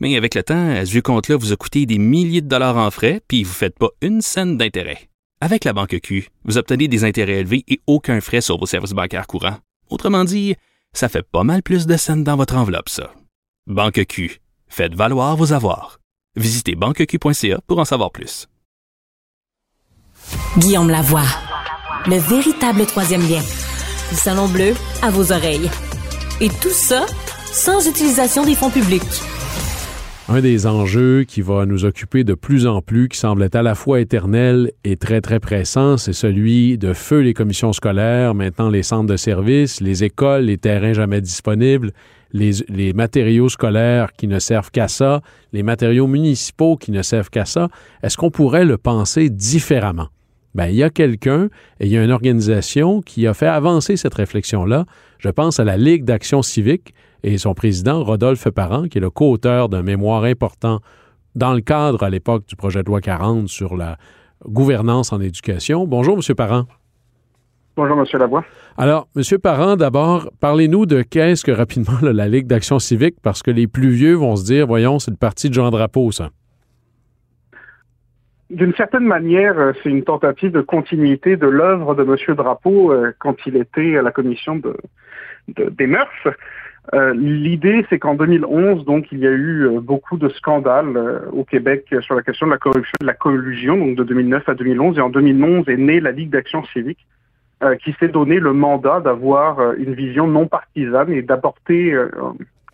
Mais avec le temps, ce vieux compte-là vous a coûté des milliers de dollars en frais, puis vous ne faites pas une scène d'intérêt. Avec la banque Q, vous obtenez des intérêts élevés et aucun frais sur vos services bancaires courants. Autrement dit, ça fait pas mal plus de scènes dans votre enveloppe, ça. Banque Q, faites valoir vos avoirs. Visitez banqueq.ca pour en savoir plus. Guillaume Lavoie, le véritable troisième lien. Du Salon Bleu à vos oreilles. Et tout ça sans utilisation des fonds publics. Un des enjeux qui va nous occuper de plus en plus, qui semble être à la fois éternel et très, très pressant, c'est celui de feu les commissions scolaires, maintenant les centres de services, les écoles, les terrains jamais disponibles, les, matériaux scolaires qui ne servent qu'à ça, les matériaux municipaux qui ne servent qu'à ça. Est-ce qu'on pourrait le penser différemment? Ben, il y a quelqu'un et il y a une organisation qui a fait avancer cette réflexion-là. Je pense à la Ligue d'action civique et son président, Rodolphe Parent, qui est le co-auteur d'un mémoire important dans le cadre à l'époque du projet de loi 40 sur la gouvernance en éducation. Bonjour, M. Parent. Bonjour, M. Lavoie. Alors, M. Parent, d'abord, parlez-nous de qu'est-ce que rapidement là, la Ligue d'action civique, parce que les plus vieux vont se dire, voyons, c'est le parti de Jean Drapeau, ça. D'une certaine manière, euh, c'est une tentative de continuité de l'œuvre de M. Drapeau euh, quand il était à la commission de, de des mœurs. Euh, L'idée, c'est qu'en 2011, donc, il y a eu euh, beaucoup de scandales euh, au Québec sur la question de la corruption, de la collusion, donc de 2009 à 2011. Et en 2011 est née la Ligue d'action civique, qui s'est donné le mandat d'avoir une vision non partisane et d'apporter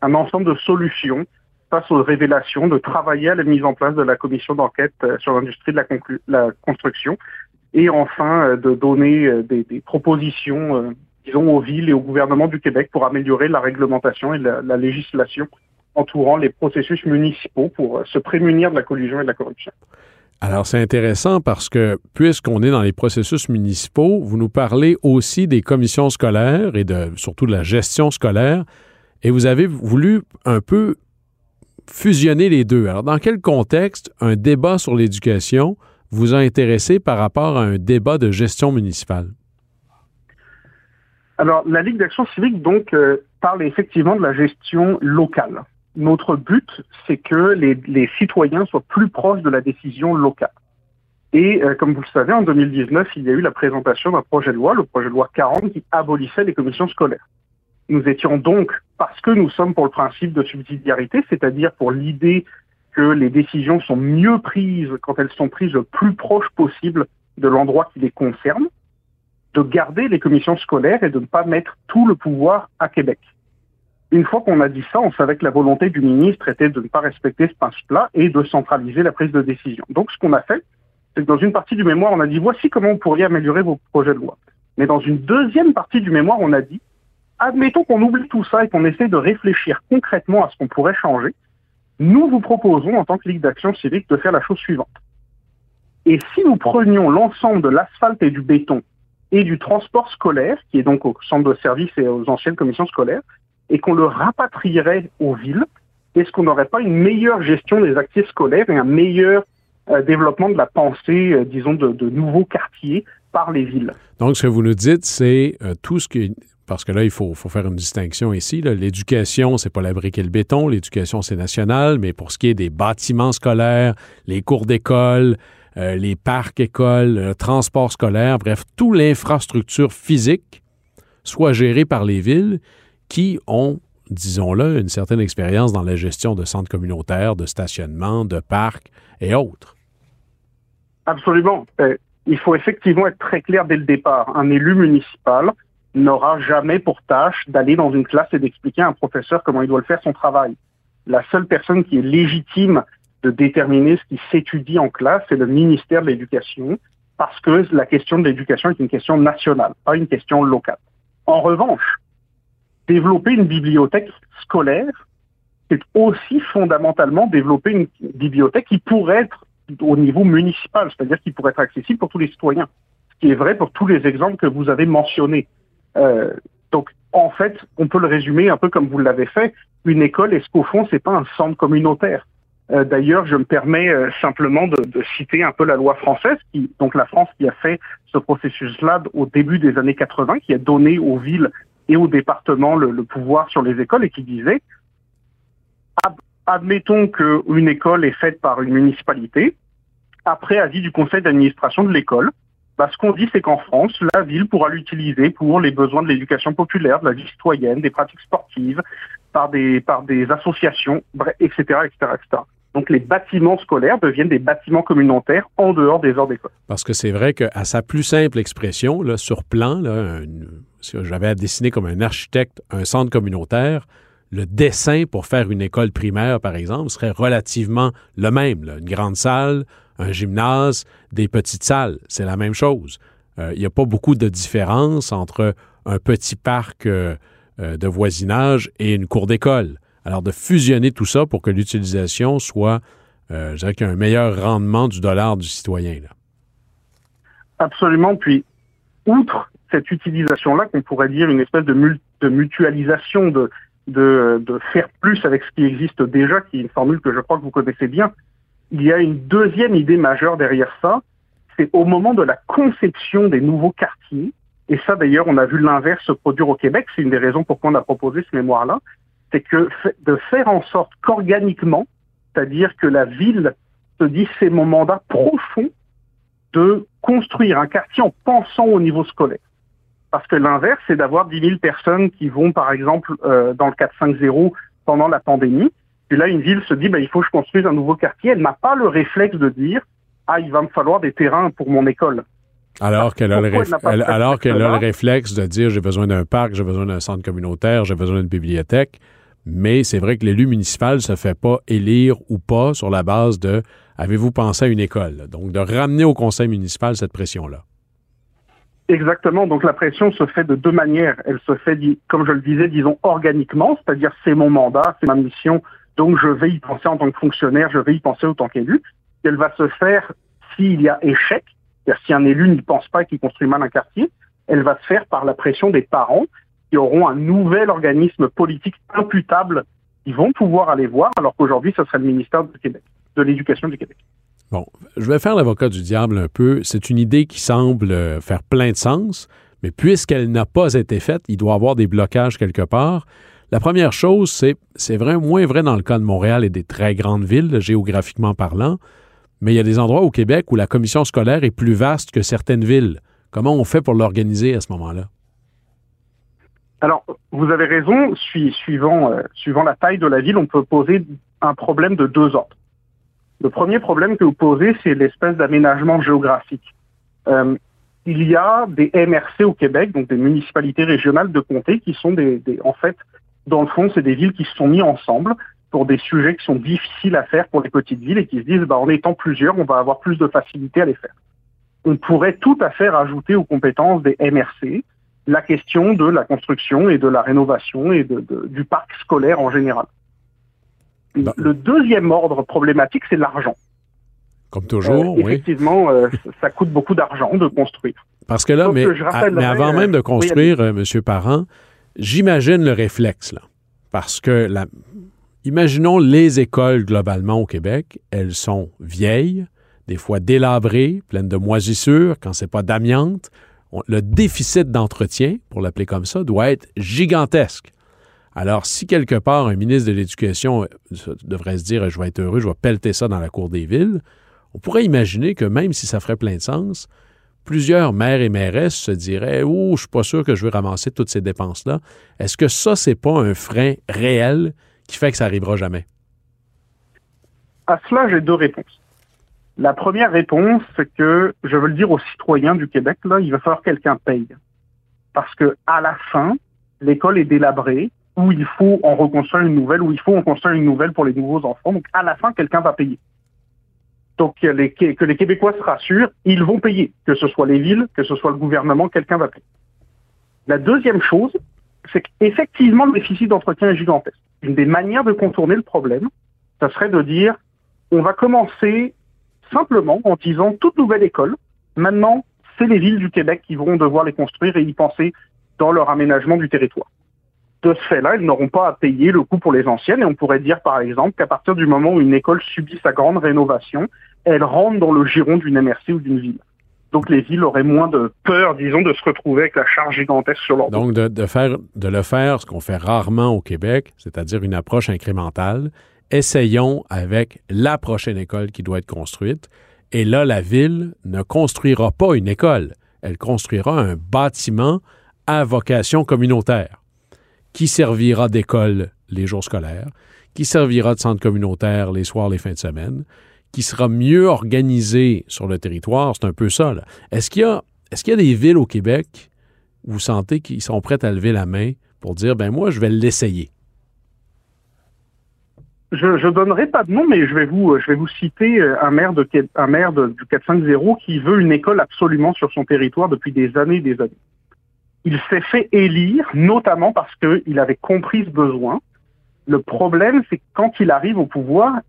un ensemble de solutions face aux révélations, de travailler à la mise en place de la commission d'enquête sur l'industrie de la, construction et enfin de donner des propositions disons, aux villes et au gouvernement du Québec pour améliorer la réglementation et la, la législation entourant les processus municipaux pour euh, se prémunir de la collusion et de la corruption. Alors, c'est intéressant parce que, puisqu'on est dans les processus municipaux, vous nous parlez aussi des commissions scolaires et de, surtout de la gestion scolaire, et vous avez voulu un peu fusionner les deux. Alors, dans quel contexte un débat sur l'éducation vous a intéressé par rapport à un débat de gestion municipale? Alors, la Ligue d'action civique, donc, euh, parle effectivement de la gestion locale. Notre but, c'est que les, citoyens soient plus proches de la décision locale. Et euh, comme vous le savez, en 2019, il y a eu la présentation d'un projet de loi, le projet de loi 40, qui abolissait les commissions scolaires. Nous étions donc, parce que nous sommes pour le principe de subsidiarité, c'est-à-dire pour l'idée que les décisions sont mieux prises quand elles sont prises le plus proche possible de l'endroit qui les concerne, de garder les commissions scolaires et de ne pas mettre tout le pouvoir à Québec. Une fois qu'on a dit ça, on savait que la volonté du ministre était de ne pas respecter ce principe-là et de centraliser la prise de décision. Donc ce qu'on a fait, c'est que dans une partie du mémoire, on a dit voici comment vous pourriez améliorer vos projets de loi. Mais dans une deuxième partie du mémoire, on a dit admettons qu'on oublie tout ça et qu'on essaie de réfléchir concrètement à ce qu'on pourrait changer. Nous vous proposons, en tant que Ligue d'action civique, de faire la chose suivante. Et si nous prenions l'ensemble de l'asphalte et du béton et du transport scolaire, qui est donc au centre de service et aux anciennes commissions scolaires, et qu'on le rapatrierait aux villes, est-ce qu'on n'aurait pas une meilleure gestion des actifs scolaires et un meilleur euh, développement de la pensée, euh, disons, de, nouveaux quartiers par les villes? Donc, ce que vous nous dites, c'est euh, tout ce qui parce que là, il faut, faut faire une distinction ici. L'éducation, c'est pas la brique et le béton. L'éducation, c'est national. Mais pour ce qui est des bâtiments scolaires, les cours d'école, euh, les parcs, écoles, le transport scolaire, bref, toute l'infrastructure physique soit gérée par les villes qui ont, disons-le, une certaine expérience dans la gestion de centres communautaires, de stationnement, de parcs et autres. Absolument. Euh, il faut effectivement être très clair dès le départ. Un élu municipal n'aura jamais pour tâche d'aller dans une classe et d'expliquer à un professeur comment il doit faire son travail. La seule personne qui est légitime de déterminer ce qui s'étudie en classe, c'est le ministère de l'Éducation, parce que la question de l'éducation est une question nationale, pas une question locale. En revanche, développer une bibliothèque scolaire, c'est aussi fondamentalement développer une bibliothèque qui pourrait être au niveau municipal, c'est-à-dire qu'il pourrait être accessible pour tous les citoyens, ce qui est vrai pour tous les exemples que vous avez mentionnés. Euh, donc, en fait, on peut le résumer un peu comme vous l'avez fait. Une école, est-ce qu'au fond, c'est pas un centre communautaire? Euh, D'ailleurs, je me permets euh, simplement de, citer un peu la loi française, qui, donc la France qui a fait ce processus-là au début des années 80, qui a donné aux villes et aux départements le, pouvoir sur les écoles et qui disait admettons qu'une école est faite par une municipalité, après avis du conseil d'administration de l'école, bah, ce qu'on dit, c'est qu'en France, la ville pourra l'utiliser pour les besoins de l'éducation populaire, de la vie citoyenne, des pratiques sportives, par des, par des associations, etc., etc., etc. Donc les bâtiments scolaires deviennent des bâtiments communautaires en dehors des heures d'école. Parce que c'est vrai qu'à sa plus simple expression, là, sur plan, là, si j'avais à dessiner comme un architecte un centre communautaire, le dessin pour faire une école primaire, par exemple, serait relativement le même. Une grande salle, un gymnase, des petites salles, c'est la même chose. Euh, il n'y a pas beaucoup de différence entre un petit parc euh, euh, de voisinage et une cour d'école. Alors, de fusionner tout ça pour que l'utilisation soit, je dirais un meilleur rendement du dollar du citoyen. Absolument. Puis, outre cette utilisation-là, qu'on pourrait dire une espèce de, mutualisation, de, de, faire plus avec ce qui existe déjà, qui est une formule que je crois que vous connaissez bien, il y a une deuxième idée majeure derrière ça, c'est au moment de la conception des nouveaux quartiers, et ça d'ailleurs on a vu l'inverse se produire au Québec, c'est une des raisons pourquoi on a proposé ce mémoire-là, c'est que de faire en sorte qu'organiquement, c'est-à-dire que la ville se dit c'est mon mandat profond de construire un quartier en pensant au niveau scolaire. Parce que l'inverse, c'est d'avoir 10 000 personnes qui vont, par exemple, euh, dans le 4-5-0 pendant la pandémie, et là, une ville se dit, bah, il faut que je construise un nouveau quartier. Elle n'a pas le réflexe de dire, ah, il va me falloir des terrains pour mon école. Alors qu'elle a, le, alors qu'elle a le réflexe de dire, j'ai besoin d'un parc, j'ai besoin d'un centre communautaire, j'ai besoin d'une bibliothèque. Mais c'est vrai que l'élu municipal ne se fait pas élire ou pas sur la base de avez-vous pensé à une école? Donc, de ramener au conseil municipal cette pression-là. Exactement. Donc la pression se fait de deux manières. Elle se fait, comme je le disais, disons organiquement, c'est-à-dire c'est mon mandat, c'est ma mission, donc je vais y penser en tant que fonctionnaire, je vais y penser en tant qu'élu. Elle va se faire s'il y a échec, c'est-à-dire si un élu n'y pense pas et qu'il construit mal un quartier, elle va se faire par la pression des parents auront un nouvel organisme politique imputable qu'ils vont pouvoir aller voir, alors qu'aujourd'hui, ce serait le ministère du Québec, de l'Éducation du Québec. Bon, je vais faire l'avocat du diable un peu. C'est une idée qui semble euh, faire plein de sens, mais puisqu'elle n'a pas été faite, il doit y avoir des blocages quelque part. La première chose, c'est, c'est vrai, moins vrai dans le cas de Montréal et des très grandes villes, géographiquement parlant, mais il y a des endroits au Québec où la commission scolaire est plus vaste que certaines villes. Comment on fait pour l'organiser à ce moment-là? Alors, vous avez raison, suivant, euh, suivant la taille de la ville, on peut poser un problème de deux ordres. Le premier problème que vous posez, c'est l'espèce d'aménagement géographique. Euh, il y a des MRC au Québec, donc des municipalités régionales de comté, qui sont des, des en fait, dans le fond, c'est des villes qui se sont mis ensemble pour des sujets qui sont difficiles à faire pour les petites villes et qui se disent, bah, en étant plusieurs, on va avoir plus de facilité à les faire. On pourrait tout à fait rajouter aux compétences des MRC la question de la construction et de la rénovation et de, du parc scolaire en général. Bah. Le deuxième ordre problématique, c'est l'argent. Comme toujours, euh, oui. Effectivement, euh, ça coûte beaucoup d'argent de construire. Parce que là, mais, mais, avant même de construire, M. Parent, J'imagine le réflexe, là. Parce que, la... imaginons les écoles globalement au Québec, elles sont vieilles, des fois délabrées, pleines de moisissures, quand c'est pas d'amiante. Le déficit d'entretien, pour l'appeler comme ça, doit être gigantesque. Alors, si quelque part un ministre de l'Éducation euh, devrait se dire je vais être heureux, je vais pelleter ça dans la cour des villes, on pourrait imaginer que même si ça ferait plein de sens, plusieurs maires et mairesses se diraient Oh, je suis pas sûr que je vais ramasser toutes ces dépenses-là. Est-ce que ça, c'est pas un frein réel qui fait que ça n'arrivera jamais? À cela, j'ai deux réponses. La première réponse, c'est que je veux le dire aux citoyens du Québec, là, il va falloir que quelqu'un paye. Parce que à la fin, l'école est délabrée, ou il faut en reconstruire une nouvelle, ou il faut en construire une nouvelle pour les nouveaux enfants. Donc à la fin, quelqu'un va payer. Donc que les Québécois se rassurent, ils vont payer, que ce soit les villes, que ce soit le gouvernement, quelqu'un va payer. La deuxième chose, c'est qu'effectivement, le déficit d'entretien est gigantesque. Une des manières de contourner le problème, ça serait de dire, on va commencer simplement en disant toute nouvelle école, maintenant, c'est les villes du Québec qui vont devoir les construire et y penser dans leur aménagement du territoire. De ce fait-là, ils n'auront pas à payer le coût pour les anciennes et on pourrait dire par exemple qu'à partir du moment où une école subit sa grande rénovation, elle rentre dans le giron d'une MRC ou d'une ville. Donc les villes auraient moins de peur, disons, de se retrouver avec la charge gigantesque sur leur dos. Donc de, faire, de le faire, ce qu'on fait rarement au Québec, c'est-à-dire une approche incrémentale. Essayons avec la prochaine école qui doit être construite. Et là, la ville ne construira pas une école. Elle construira un bâtiment à vocation communautaire qui servira d'école les jours scolaires, qui servira de centre communautaire les soirs, les fins de semaine, qui sera mieux organisé sur le territoire. C'est un peu ça. Est-ce qu'il y, a, des villes au Québec où vous sentez qu'ils sont prêts à lever la main pour dire, ben moi, je vais l'essayer? Je ne donnerai pas de nom, mais je vais vous, citer euh, un maire, de, un maire de, du 450 qui veut une école absolument sur son territoire depuis des années et des années. Il s'est fait élire, notamment parce qu'il avait compris ce besoin. Le problème, c'est que quand il arrive au pouvoir,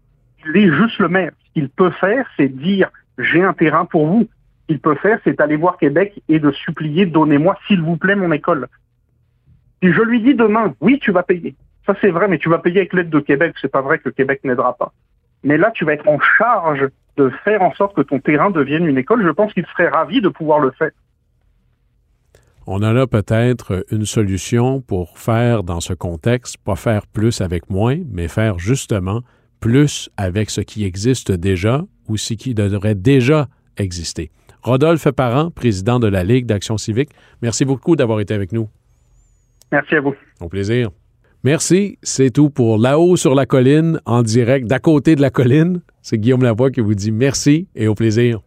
il est juste le maire. Ce qu'il peut faire, c'est dire j'ai un terrain pour vous. Ce qu'il peut faire, c'est aller voir Québec et de supplier donnez-moi s'il vous plaît mon école. Si je lui dis demain, oui, tu vas payer. Ça c'est vrai, mais tu vas payer avec l'aide de Québec. C'est pas vrai que Québec n'aidera pas. Mais là, tu vas être en charge de faire en sorte que ton terrain devienne une école. Je pense qu'il serait ravi de pouvoir le faire on a là peut-être une solution pour faire dans ce contexte, pas faire plus avec moins, mais faire justement plus avec ce qui existe déjà ou ce qui devrait déjà exister. Rodolphe Parent, président de la Ligue d'Action civique, merci beaucoup d'avoir été avec nous. Merci à vous. Au plaisir. Merci, c'est tout pour Là-haut sur la colline, en direct d'à côté de la colline. C'est Guillaume Lavoie qui vous dit merci et au plaisir.